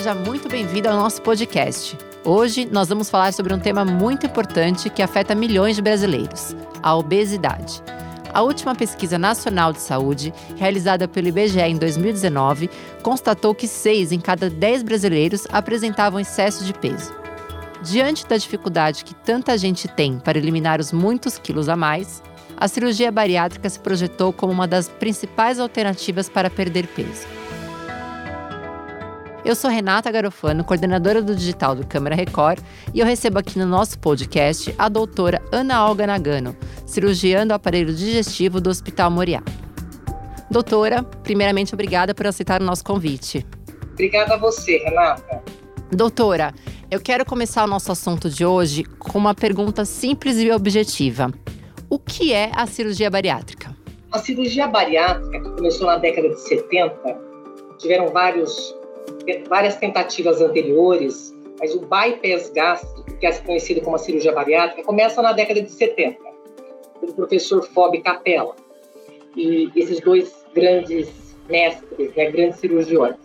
Seja muito bem-vindo ao nosso podcast. Hoje nós vamos falar sobre um tema muito importante que afeta milhões de brasileiros: a obesidade. A última pesquisa nacional de saúde, realizada pelo IBGE em 2019, constatou que 6 em cada 10 brasileiros apresentavam excesso de peso. Diante da dificuldade que tanta gente tem para eliminar os muitos quilos a mais, a cirurgia bariátrica se projetou como uma das principais alternativas para perder peso. Eu sou Renata Garofano, coordenadora do digital do Câmara Record, e eu recebo aqui no nosso podcast a doutora Ana Olga Nagano, cirurgiã do aparelho digestivo do Hospital Moriá. Doutora, primeiramente obrigada por aceitar o nosso convite. Obrigada a você, Renata. Doutora, eu quero começar o nosso assunto de hoje com uma pergunta simples e objetiva. O que é a cirurgia bariátrica? A cirurgia bariátrica, que começou na década de 70, tiveram vários várias tentativas anteriores, mas o bypass gástrico, que é conhecido como a cirurgia bariátrica, começa na década de 70, pelo professor Fob Capella. E esses dois grandes mestres, né, grandes cirurgiões.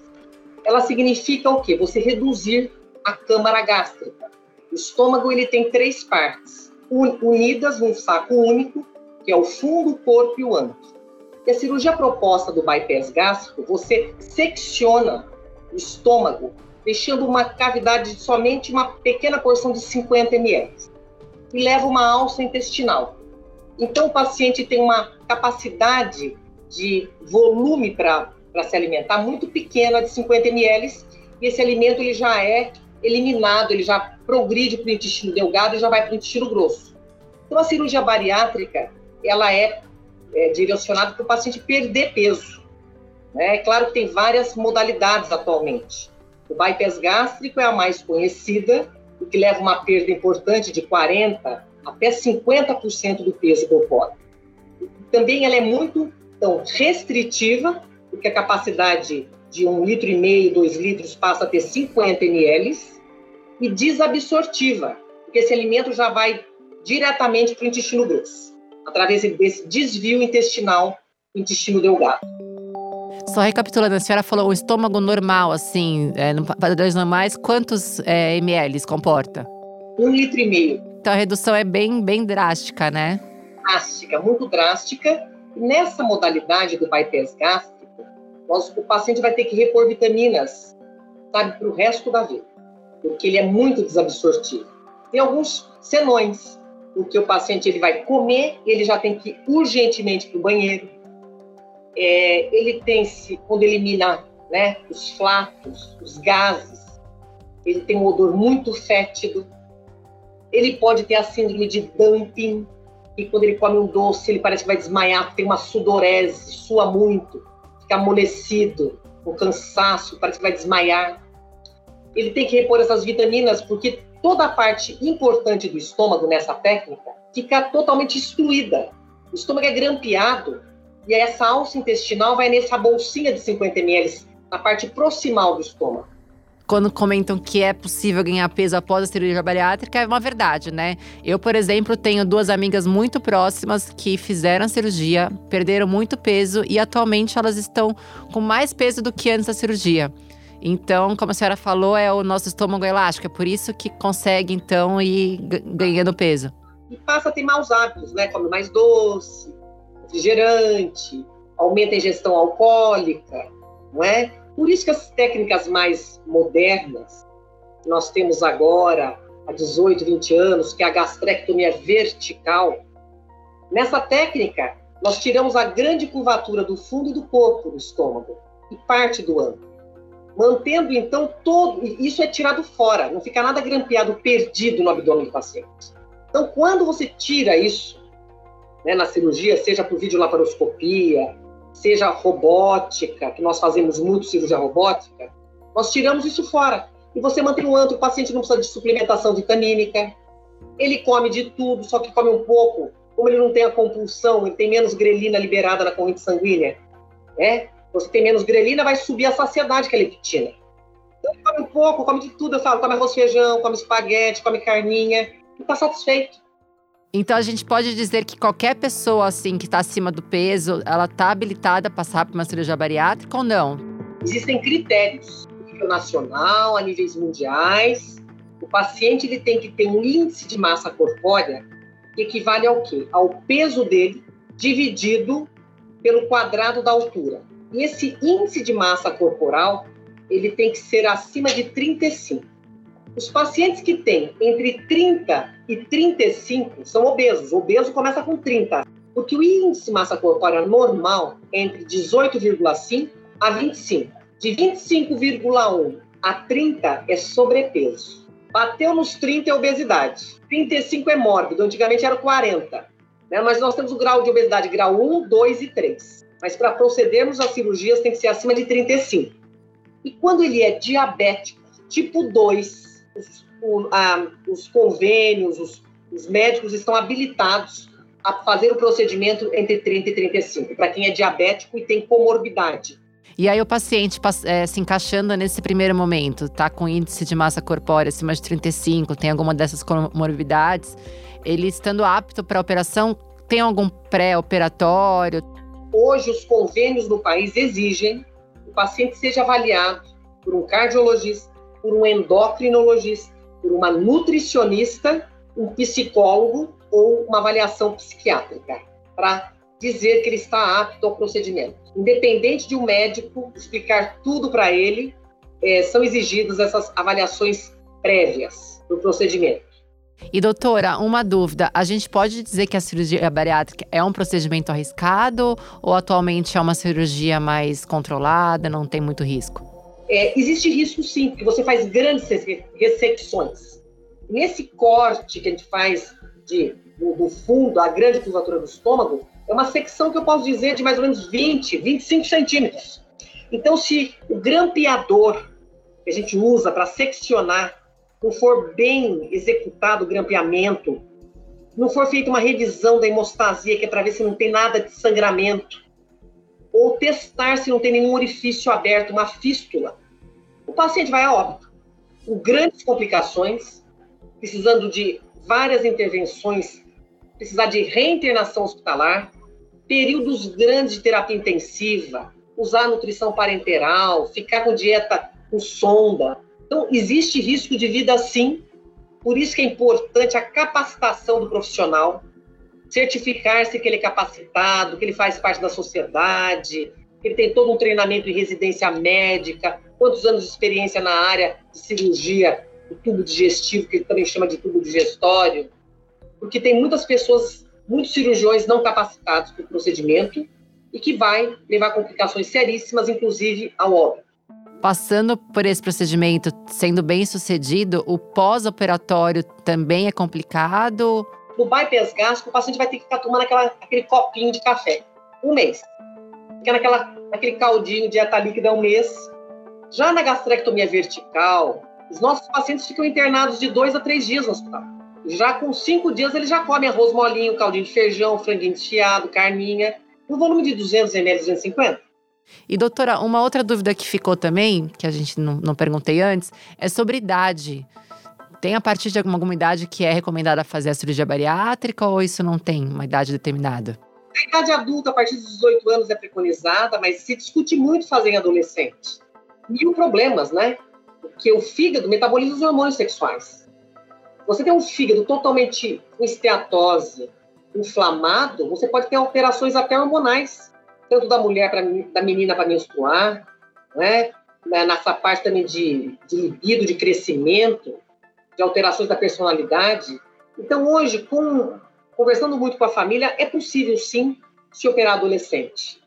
Ela significa o quê? Você reduzir a câmara gástrica. O estômago ele tem três partes, unidas num saco único, que é o fundo, o corpo e o ânus. E a cirurgia proposta do bypass gástrico, você secciona estômago, deixando uma cavidade de somente uma pequena porção de 50 ml. E leva uma alça intestinal. Então, o paciente tem uma capacidade de volume para se alimentar muito pequena, de 50 ml, e esse alimento ele já é eliminado, ele já progride para o intestino delgado e já vai para o intestino grosso. Então, a cirurgia bariátrica, ela é, é direcionada para o paciente perder peso. É claro que tem várias modalidades atualmente. O bypass gástrico é a mais conhecida, o que leva uma perda importante de 40% até 50% do peso corpóreo. Também ela é muito então, restritiva, porque a capacidade de um litro e meio, dois litros passa a ter 50 ml, e desabsortiva, porque esse alimento já vai diretamente para o intestino grosso, através desse desvio intestinal, intestino delgado. Só recapitulando, a senhora falou o estômago normal, assim, é, padrões normais, quantos é, ml comporta? Um litro e meio. Então a redução é bem, bem drástica, né? Drástica, muito drástica. Nessa modalidade do bypass gástrico, nós, o paciente vai ter que repor vitaminas, sabe, para o resto da vida, porque ele é muito desabsortivo. Tem alguns senões, porque o paciente ele vai comer, ele já tem que ir urgentemente para o banheiro, é, ele tem se quando elimina né, os flatos, os gases, ele tem um odor muito fétido. Ele pode ter a síndrome de dumping, e quando ele come um doce, ele parece que vai desmaiar, tem uma sudorese, sua muito, fica amolecido, com cansaço, parece que vai desmaiar. Ele tem que repor essas vitaminas, porque toda a parte importante do estômago nessa técnica fica totalmente excluída. O estômago é grampeado e essa alça intestinal vai nessa bolsinha de 50 ml, na parte proximal do estômago. Quando comentam que é possível ganhar peso após a cirurgia bariátrica, é uma verdade, né? Eu, por exemplo, tenho duas amigas muito próximas que fizeram a cirurgia, perderam muito peso e atualmente elas estão com mais peso do que antes da cirurgia. Então, como a senhora falou, é o nosso estômago elástico, é por isso que consegue, então, ir ganhando peso. E passa a ter maus hábitos, né? Come mais doce, refrigerante, aumenta a ingestão alcoólica, não é? Por isso que as técnicas mais modernas, nós temos agora, há 18, 20 anos, que é a gastrectomia vertical. Nessa técnica, nós tiramos a grande curvatura do fundo do corpo do estômago e parte do ângulo. Mantendo, então, todo. Isso é tirado fora, não fica nada grampeado, perdido no abdômen do paciente. Então, quando você tira isso, né, na cirurgia, seja por videolaparoscopia, seja robótica, que nós fazemos muito cirurgia robótica, nós tiramos isso fora. E você mantém o antro, o paciente não precisa de suplementação vitamínica, ele come de tudo, só que come um pouco. Como ele não tem a compulsão, ele tem menos grelina liberada na corrente sanguínea, né? Você tem menos grelina, vai subir a saciedade que é a leptina. Então ele come um pouco, come de tudo, eu falo, come arroz feijão, come espaguete, come carninha, e está satisfeito. Então a gente pode dizer que qualquer pessoa assim que está acima do peso, ela está habilitada a passar por uma cirurgia bariátrica ou não? Existem critérios. nível nacional, a níveis mundiais. O paciente ele tem que ter um índice de massa corpórea que equivale ao quê? Ao peso dele dividido pelo quadrado da altura. E esse índice de massa corporal, ele tem que ser acima de 35. Os pacientes que têm entre 30 e 35 são obesos. O obeso começa com 30, porque o índice massa corpórea normal é entre 18,5 a 25. De 25,1 a 30 é sobrepeso. Bateu nos 30 é obesidade. 35 é mórbido, antigamente era 40. Né? Mas nós temos o grau de obesidade grau 1, 2 e 3. Mas para procedermos às cirurgias tem que ser acima de 35. E quando ele é diabético, tipo 2, os, o, a, os convênios, os, os médicos estão habilitados a fazer o procedimento entre 30 e 35, para quem é diabético e tem comorbidade. E aí o paciente é, se encaixando nesse primeiro momento, tá com índice de massa corpórea acima de 35, tem alguma dessas comorbidades, ele estando apto para a operação, tem algum pré-operatório? Hoje os convênios no país exigem que o paciente seja avaliado por um cardiologista, por um endocrinologista, por uma nutricionista, um psicólogo ou uma avaliação psiquiátrica, para dizer que ele está apto ao procedimento. Independente de um médico explicar tudo para ele, é, são exigidas essas avaliações prévias do procedimento. E doutora, uma dúvida: a gente pode dizer que a cirurgia bariátrica é um procedimento arriscado ou atualmente é uma cirurgia mais controlada, não tem muito risco? É, existe risco sim, porque você faz grandes ressecções. Nesse corte que a gente faz de, do, do fundo, a grande curvatura do estômago, é uma secção que eu posso dizer de mais ou menos 20, 25 centímetros. Então, se o grampeador que a gente usa para seccionar não for bem executado o grampeamento, não for feita uma revisão da hemostasia, que é para ver se não tem nada de sangramento, ou testar se não tem nenhum orifício aberto, uma fístula, o paciente vai a óbito, com grandes complicações, precisando de várias intervenções, precisar de reinternação hospitalar, períodos grandes de terapia intensiva, usar nutrição parenteral, ficar com dieta com sonda. Então, existe risco de vida sim, por isso que é importante a capacitação do profissional, certificar-se que ele é capacitado, que ele faz parte da sociedade, que ele tem todo um treinamento em residência médica, quantos anos de experiência na área de cirurgia do tubo digestivo, que ele também chama de tubo digestório, porque tem muitas pessoas, muitos cirurgiões não capacitados para o procedimento e que vai levar complicações seríssimas, inclusive ao óbito. Passando por esse procedimento, sendo bem sucedido, o pós-operatório também é complicado? No bypass gástrico, o paciente vai ter que ficar tomando aquela, aquele copinho de café um mês. Fica naquela, naquele caldinho, dieta líquida um mês. Já na gastrectomia vertical, os nossos pacientes ficam internados de dois a três dias no hospital. Já com cinco dias, eles já comem arroz molinho, caldinho de feijão, franguinho desfiado, carninha, no volume de 200 ml, 250. E doutora, uma outra dúvida que ficou também, que a gente não, não perguntei antes, é sobre idade. Tem a partir de alguma, idade que é recomendada fazer a cirurgia bariátrica ou isso não tem uma idade determinada? A idade adulta, a partir dos 18 anos, é preconizada, mas se discute muito fazer em adolescente. Mil problemas, né? Porque o fígado metaboliza os hormônios sexuais. Você tem um fígado totalmente com esteatose, inflamado, você pode ter alterações até hormonais tanto da mulher para da menina para menstruar, né? nessa parte também de, de libido, de crescimento, de alterações da personalidade. Então, hoje, com, conversando muito com a família, é possível sim se operar adolescente.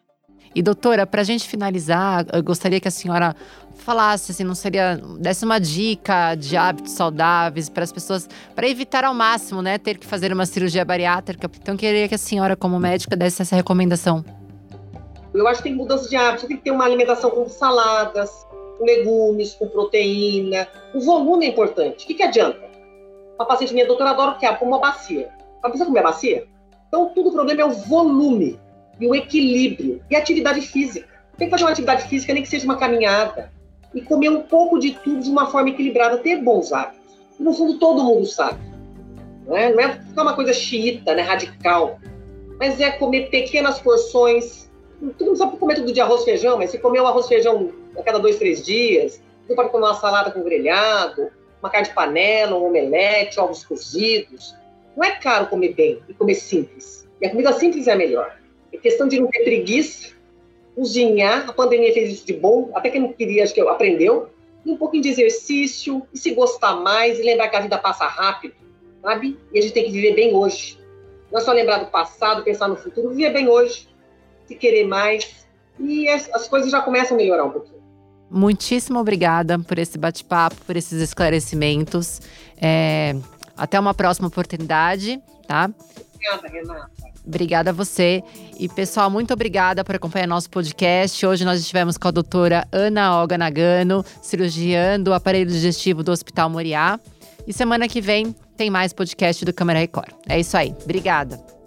E doutora, para a gente finalizar, eu gostaria que a senhora falasse, assim, não seria, desse uma dica de hábitos saudáveis para as pessoas, para evitar ao máximo, né, ter que fazer uma cirurgia bariátrica. Então, eu queria que a senhora, como médica, desse essa recomendação. Eu acho que tem mudança de hábito, tem que ter uma alimentação com saladas, com legumes, com proteína. O volume é importante. O que, que adianta? Uma paciente minha, doutora, adora o que? Como uma bacia. Ela precisa comer a bacia? Então, tudo o problema é o volume e o equilíbrio e a atividade física. Tem que fazer uma atividade física, nem que seja uma caminhada, e comer um pouco de tudo de uma forma equilibrada, ter bons hábitos. no fundo, todo mundo sabe. Não é, não é ficar uma coisa xiita, né, radical, mas é comer pequenas porções, tu não precisa comer tudo de arroz e feijão, mas se comer um arroz e feijão a cada dois, três dias, Não pode comer uma salada com grelhado, uma carne de panela, um omelete, ovos cozidos. Não é caro comer bem e comer simples. E a comida simples é a melhor. É questão de não ter preguiça, cozinhar. A pandemia fez isso de bom, até quem não queria, acho que aprendeu. E um pouquinho de exercício, e se gostar mais, e lembrar que a vida passa rápido, sabe? E a gente tem que viver bem hoje. Não é só lembrar do passado, pensar no futuro, viver bem hoje, se querer mais. E as, as coisas já começam a melhorar um pouquinho. Muitíssimo obrigada por esse bate-papo, por esses esclarecimentos. É, até uma próxima oportunidade, tá? Obrigada, Renata. Obrigada a você. E, pessoal, muito obrigada por acompanhar nosso podcast. Hoje nós estivemos com a doutora Ana Olga Nagano, cirurgiã do aparelho digestivo do Hospital Moriá. E semana que vem tem mais podcast do Câmara Record. É isso aí. Obrigada.